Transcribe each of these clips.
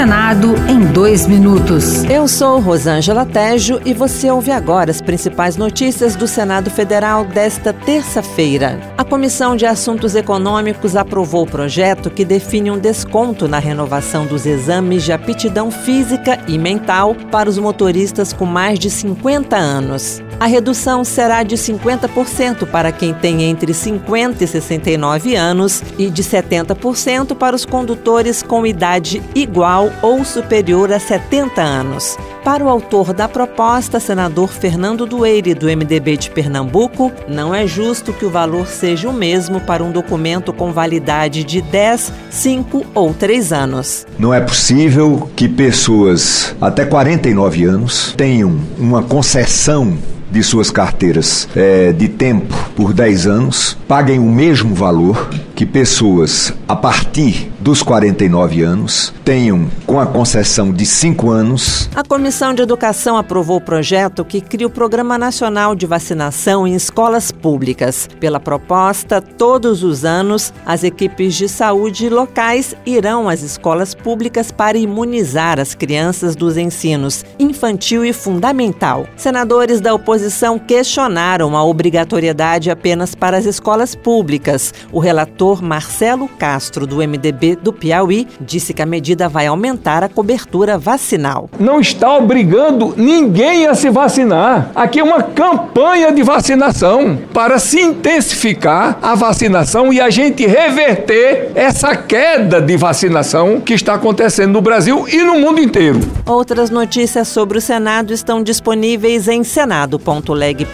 Senado em dois minutos. Eu sou Rosângela Tejo e você ouve agora as principais notícias do Senado Federal desta terça-feira. A Comissão de Assuntos Econômicos aprovou o projeto que define um desconto na renovação dos exames de aptidão física e mental para os motoristas com mais de 50 anos. A redução será de 50% para quem tem entre 50 e 69 anos e de 70% para os condutores com idade igual ou superior a 70 anos. Para o autor da proposta, senador Fernando Dueire, do MDB de Pernambuco, não é justo que o valor seja o mesmo para um documento com validade de 10, 5 ou 3 anos. Não é possível que pessoas até 49 anos tenham uma concessão de suas carteiras é, de tempo por 10 anos paguem o mesmo valor que pessoas a partir dos 49 anos tenham com a concessão de 5 anos. A Comissão de Educação aprovou o projeto que cria o Programa Nacional de Vacinação em Escolas Públicas. Pela proposta, todos os anos, as equipes de saúde locais irão às escolas públicas para imunizar as crianças dos ensinos infantil e fundamental. Senadores da oposição questionaram a obrigatoriedade apenas para as escolas públicas. O relator Marcelo Castro, do MDB do Piauí, disse que a medida vai aumentar a cobertura vacinal. Não está obrigando ninguém a se vacinar. Aqui é uma campanha de vacinação para se intensificar a vacinação e a gente reverter essa queda de vacinação que está acontecendo no Brasil e no mundo inteiro. Outras notícias sobre o Senado estão disponíveis em senado.leg.br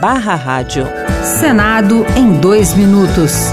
barra rádio. Senado em dois minutos.